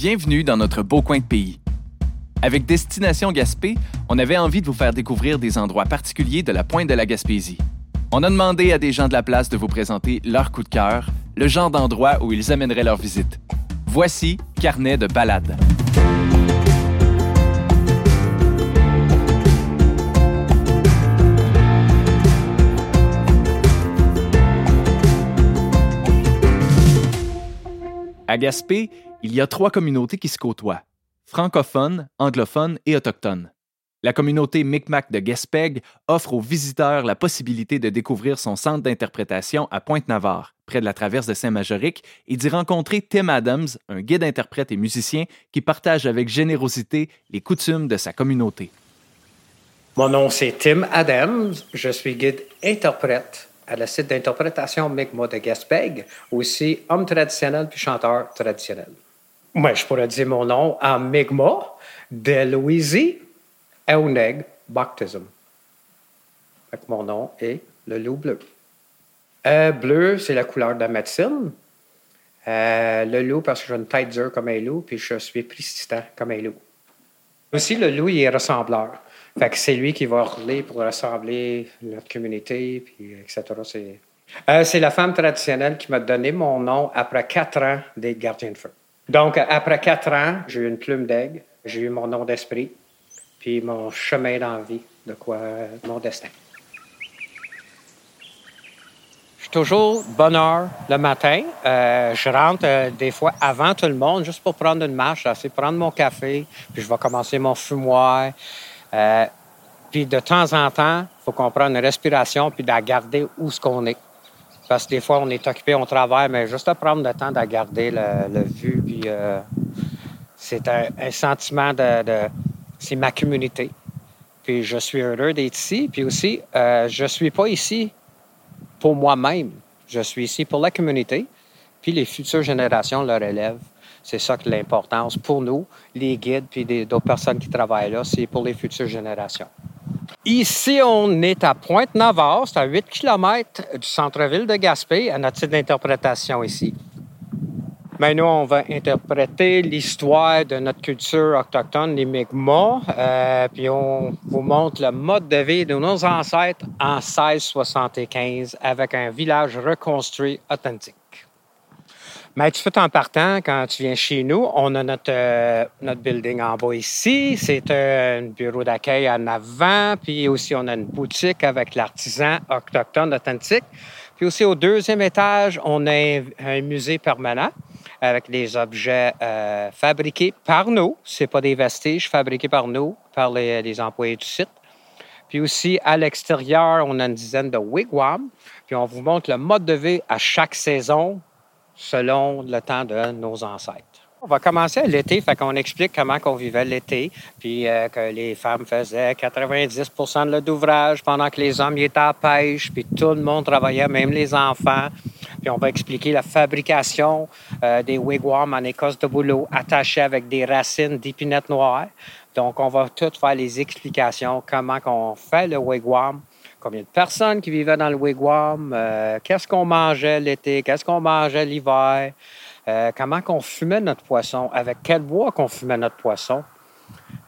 Bienvenue dans notre beau coin de pays. Avec Destination Gaspé, on avait envie de vous faire découvrir des endroits particuliers de la pointe de la Gaspésie. On a demandé à des gens de la place de vous présenter leur coup de cœur, le genre d'endroit où ils amèneraient leur visite. Voici Carnet de balade. À Gaspé, il y a trois communautés qui se côtoient francophones, anglophones et autochtones. La communauté Micmac de Gaspeg offre aux visiteurs la possibilité de découvrir son centre d'interprétation à Pointe-Navarre, près de la traverse de Saint-Majoric, et d'y rencontrer Tim Adams, un guide interprète et musicien qui partage avec générosité les coutumes de sa communauté. Mon nom c'est Tim Adams, je suis guide interprète à la site d'interprétation Mi'kmaq de Gaspeg, aussi homme traditionnel puis chanteur traditionnel. Moi, je pourrais dire mon nom en Mi'kmaq de Louisie Euneg Baptism. Mon nom est le loup bleu. Euh, bleu, c'est la couleur de la médecine. Euh, le loup, parce que j'ai une tête dure comme un loup, puis je suis persistant comme un loup. Aussi, le loup, il est ressembleur. Fait que c'est lui qui va rouler pour rassembler notre communauté, puis etc. C'est, euh, c'est la femme traditionnelle qui m'a donné mon nom après quatre ans d'être gardien de feu. Donc, après quatre ans, j'ai eu une plume d'aigle, j'ai eu mon nom d'esprit, puis mon chemin d'envie, de quoi mon destin. Je suis toujours bonne heure le matin. Euh, je rentre euh, des fois avant tout le monde, juste pour prendre une marche, assez prendre mon café, puis je vais commencer mon fumoir. Euh, puis de temps en temps, il faut qu'on prenne une respiration puis de la garder où ce qu'on est. Parce que des fois, on est occupé, on travaille, mais juste de prendre le temps de garder le, vue. Euh, c'est un, sentiment de, c'est ma communauté. Puis je suis heureux d'être ici. Puis aussi, euh, je ne suis pas ici pour moi-même. Je suis ici pour la communauté. Puis les futures générations leur élèvent. C'est ça que l'importance pour nous, les guides, puis d'autres personnes qui travaillent là, c'est pour les futures générations. Ici, on est à Pointe-Navarre, c'est à 8 km du centre-ville de Gaspé, à notre site d'interprétation ici. Maintenant, on va interpréter l'histoire de notre culture autochtone, les Mi'kmaq, euh, puis on vous montre le mode de vie de nos ancêtres en 1675 avec un village reconstruit authentique. Mais tu fais en partant, quand tu viens chez nous, on a notre, euh, notre building en bas ici. C'est un bureau d'accueil en avant. Puis aussi, on a une boutique avec l'artisan autochtone authentique. Puis aussi, au deuxième étage, on a un, musée permanent avec des objets euh, fabriqués par nous. C'est pas des vestiges fabriqués par nous, par les, les employés du site. Puis aussi, à l'extérieur, on a une dizaine de wigwams. Puis on vous montre le mode de vie à chaque saison selon le temps de nos ancêtres. On va commencer à l'été, fait qu'on explique comment on vivait l'été, puis euh, que les femmes faisaient 90 de leur ouvrage pendant que les hommes étaient à pêche, puis tout le monde travaillait, même les enfants. Puis on va expliquer la fabrication euh, des wigwams en écosse de boulot attachés avec des racines d'épinettes noires. Donc on va tout faire les explications, comment on fait le wigwam, combien de personnes qui vivaient dans le wigwam, euh, qu'est-ce qu'on mangeait l'été, qu'est-ce qu'on mangeait l'hiver, euh, comment qu'on fumait notre poisson, avec quel bois qu'on fumait notre poisson.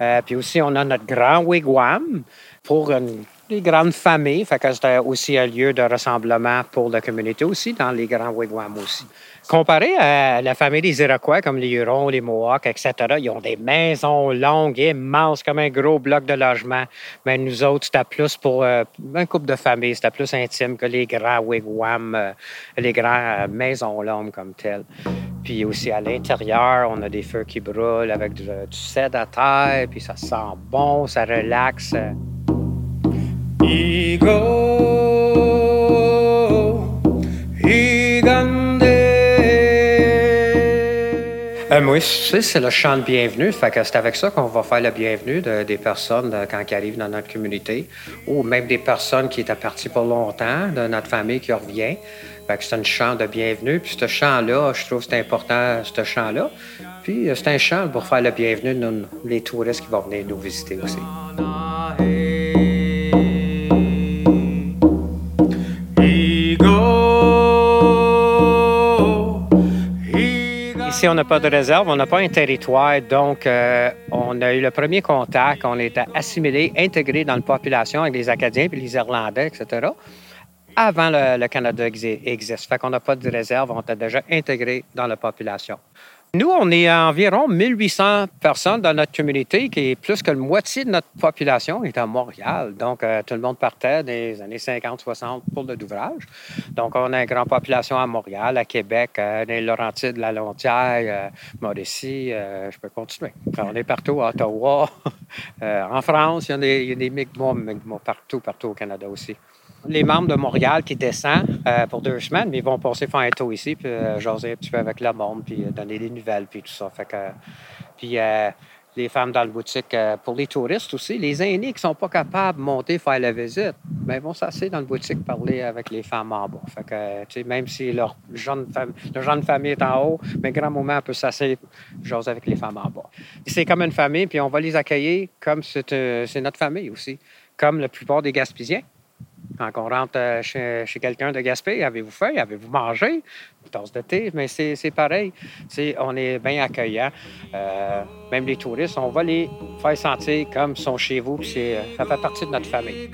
Euh, puis aussi, on a notre grand wigwam pour une, les grandes familles. Fait que c'était aussi un lieu de rassemblement pour la communauté aussi, dans les grands wigwams aussi. Comparé à la famille des Iroquois, comme les Hurons, les Mohawks, etc., ils ont des maisons longues, immenses, comme un gros bloc de logement. Mais nous autres, c'était plus pour euh, un couple de familles, c'était plus intime que les grands wigwams, les grandes maisons longues comme telles. Puis aussi à l'intérieur, on a des feux qui brûlent avec du, du cèdre à terre, puis ça sent bon, ça relaxe. Euh, oui, c'est le chant de bienvenue. Fait que c'est avec ça qu'on va faire la bienvenue des personnes euh, quand ils arrivent dans notre communauté, ou même des personnes qui étaient parties pour longtemps, de notre famille qui revient. C'est un chant de bienvenue. Puis ce chant-là, je trouve que c'est important, ce chant-là. Puis euh, c'est un chant pour faire la bienvenue de les touristes qui vont venir nous visiter aussi. ici, on n'a pas de réserve, on n'a pas un territoire. Donc, euh, on a eu le premier contact, on était assimilé, intégré dans la population avec les Acadiens puis les Irlandais, etc. Avant le, le Canada existe. Fait qu'on n'a pas de réserve, on était déjà intégré dans la population. Nous, on est environ 1800 personnes dans notre communauté, qui est plus que la moitié de notre population est à Montréal. Donc, euh, tout le monde partait des années 50-60 pour le d'ouvrage. Donc, on a une grande population à Montréal, à Québec, euh, les Laurentides, la Lontière, euh, Mauricie, euh, je peux continuer. on est partout, à Ottawa, en France, il y a des, il y partout, partout au Canada aussi les membres de Montréal qui descendent euh, pour deux semaines, mais ils vont passer faire un tour ici, puis euh, jaser un petit peu avec le monde, puis euh, donner des nouvelles, puis tout ça. Puis les femmes dans le boutique, pour les touristes aussi, les aînés qui ne sont pas capables de monter, faire la visite, mais ben, ils vont s'asseoir dans le boutique parler avec les femmes en bas. Fait que, même si leur jeune, femme, leur jeune famille est en haut, mais grand moment, peut s'asseoir, jaser avec les femmes en bas. C'est comme une famille, puis on va les accueillir comme c'est notre famille aussi, comme la plupart des Gaspésiens. Quand on rentre euh, chez, quelqu'un de Gaspé, avez-vous faim? Avez-vous mangé? Une tasse de thé? Mais c'est pareil. on est bien accueillant. Euh, même les touristes, on va les faire sentir comme ils sont chez vous. Euh, ça fait partie de notre famille.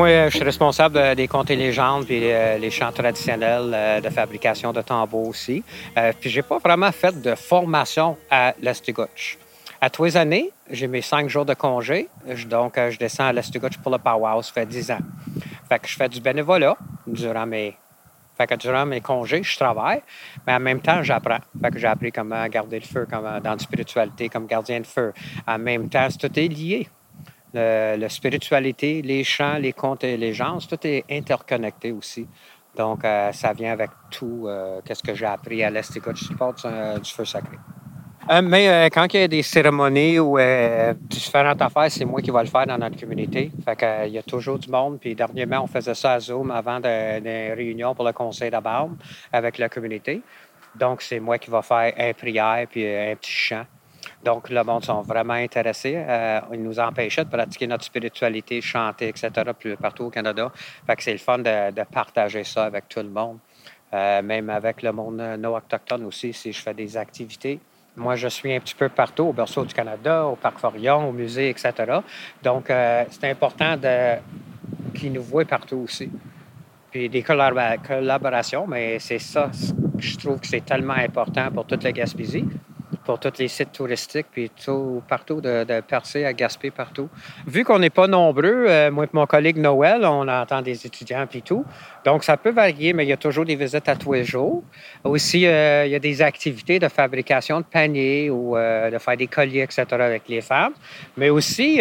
Moi, je suis responsable euh, des contes et légendes puis euh, les chants traditionnels euh, de fabrication de tambours aussi. puis j'ai pas vraiment fait de formation à l'Estigouche. À tous les années, j'ai mes cinq jours de congé. Donc, je descends à l'Estigouche pour le powwow. Ça fait dix ans. Fait que je fais du bénévolat durant mes fait que durant mes congés, je travaille, mais en même temps, j'apprends. Fait que j'ai appris comment garder le feu, comme dans la spiritualité, comme gardien de feu. En même temps, tout est lié la spiritualité, les chants, les contes et les légendes, tout est interconnecté aussi. Donc, euh, ça vient avec tout euh, qu'est-ce que j'ai appris à l'Estica du support du, feu sacré. Euh, mais quand il y a des cérémonies ou différentes affaires, c'est moi qui vais le faire dans notre communauté. Fait que, il y a toujours du monde. Puis dernièrement, on faisait ça à Zoom avant des réunions pour le conseil d'Abarbe avec la communauté. Donc, c'est moi qui vais faire une prière puis un petit chant. Donc, le monde sont vraiment intéressés. Euh, ils nous empêchaient de pratiquer notre spiritualité, chanter, etc., plus partout au Canada. Fait que c'est le fun de, partager ça avec tout le monde. Euh, même avec le monde non autochtone aussi, si je fais des activités. Moi, je suis un petit peu partout, au Berceau du Canada, au Parc Forion, au musée, etc. Donc, euh, c'est important qu'ils nous voient partout aussi. Puis des collaborations, mais c'est ça, je trouve que c'est tellement important pour toute la Gaspésie pour tous les sites touristiques, puis tout, partout, de, percer à Gaspé, partout. Vu qu'on n'est pas nombreux, euh, moi et mon collègue Noël, on entend des étudiants, puis tout. Donc, ça peut varier, mais il y a toujours des visites à tous les jours. Aussi, euh, il y a des activités de fabrication de paniers ou euh, de faire des colliers, etc., avec les femmes. Mais aussi,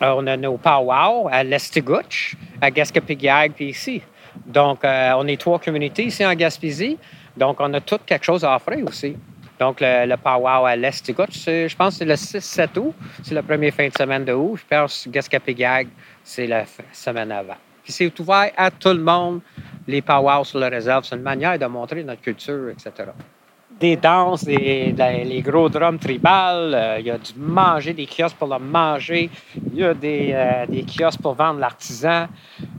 on a nos powwow à l'Estigouche, à Gaspé-Pigague, puis ici. Donc, on est trois communautés ici en Gaspésie. Donc, on a tout quelque chose à offrir aussi. Donc, le, le powwow à l'Estigouche, je pense que c'est le 6-7 août. C'est la première fin de semaine de août. Je pense que Gaspé-Gag, c'est la semaine avant. Puis c'est ouvert à tout le monde. Les powwows sur la réserve, c'est une manière de montrer notre culture, etc des danses, des, les gros drums tribales, euh, il y a du manger, des kiosques pour le manger, il y a des, euh, kiosques pour vendre l'artisan.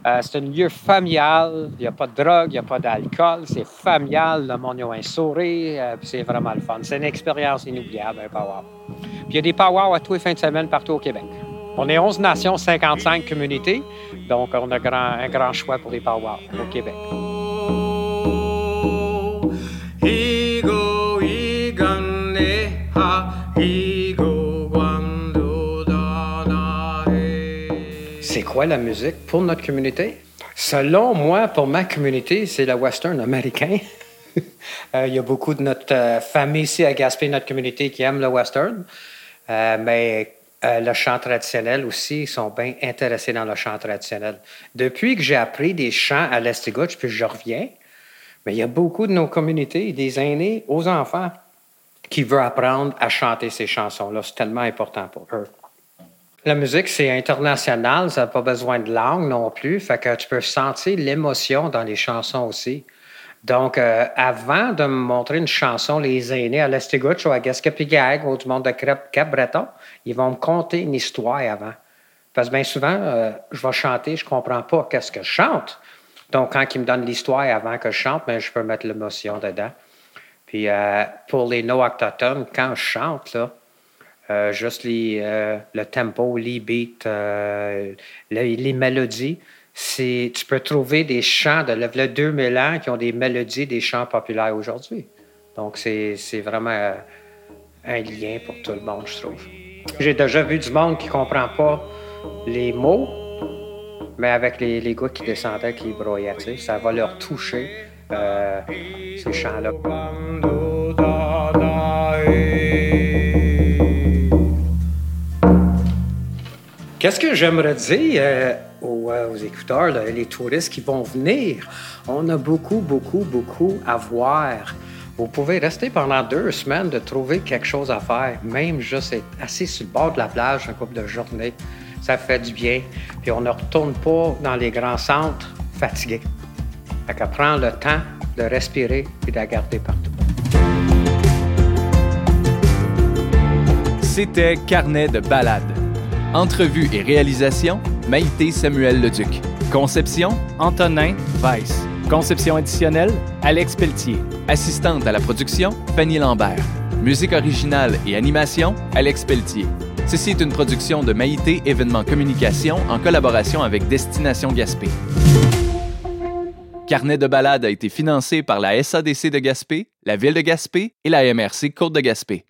Euh, c'est un lieu familial, il n'y a pas de drogue, il n'y a pas d'alcool, c'est familial, le monde a un sourire, c'est vraiment le fun. C'est une expérience inoubliable, un power. Puis il y a des powwows à tous les fins de semaine partout au Québec. On est 11 nations, 55 communautés, donc on a un grand choix pour les powwows au Québec. Quoi la musique pour notre communauté? Selon moi, pour ma communauté, c'est le western américain. Euh, il y a beaucoup de notre euh, famille ici à Gaspé, notre communauté, qui aiment le western. Euh, mais le chant traditionnel aussi, ils sont bien intéressés dans le chant traditionnel. Depuis que j'ai appris des chants à l'Estigouche, puis je reviens, mais il y a beaucoup de nos communautés, des aînés aux enfants, qui veulent apprendre à chanter ces chansons-là. C'est tellement important pour eux. La musique, c'est international, ça n'a pas besoin de langue non plus, fait que tu peux sentir l'émotion dans les chansons aussi. Donc, euh, avant de me montrer une chanson, les aînés à l'Estigouche ou à Gaspé-Gag ou du monde de Cap-Breton, ils vont me conter une histoire avant. Parce que bien souvent, euh, je vais chanter, je comprends pas qu'est-ce que je chante. Donc, quand il me donne l'histoire avant que je chante, ben, je peux mettre l'émotion dedans. Puis, euh, pour les no-autochtones, quand je chante, là, euh, juste les, le tempo, les beats, les, les, mélodies, tu peux trouver des chants de le 2000 ans qui ont des mélodies des chants populaires aujourd'hui. Donc, c'est vraiment un lien pour tout le monde, je trouve. J'ai déjà vu du monde qui ne comprend pas les mots, mais avec les, les gars qui descendaient, qui broyaient, ça va leur toucher euh, ces chants-là. Qu'est-ce que j'aimerais dire euh, euh, aux, écouteurs, les touristes qui vont venir? On a beaucoup, beaucoup, beaucoup à voir. Vous pouvez rester pendant deux semaines de trouver quelque chose à faire, même juste être assis sur le bord de la plage un couple de journées. Ça fait du bien. Puis on ne retourne pas dans les grands centres fatigués. Fait qu'à prendre le temps de respirer et de la garder partout. C'était Carnet de balade. Entrevue et réalisation, Maïté Samuel Leduc. Conception, Antonin Weiss. Conception additionnelle, Alex Pelletier. Assistante à la production, Fanny Lambert. Musique originale et animation, Alex Pelletier. Ceci est une production de Maïté Événements Communication en collaboration avec Destination Gaspé. Carnet de balade a été financé par la SADC de Gaspé, la Ville de Gaspé et la MRC Côte de Gaspé.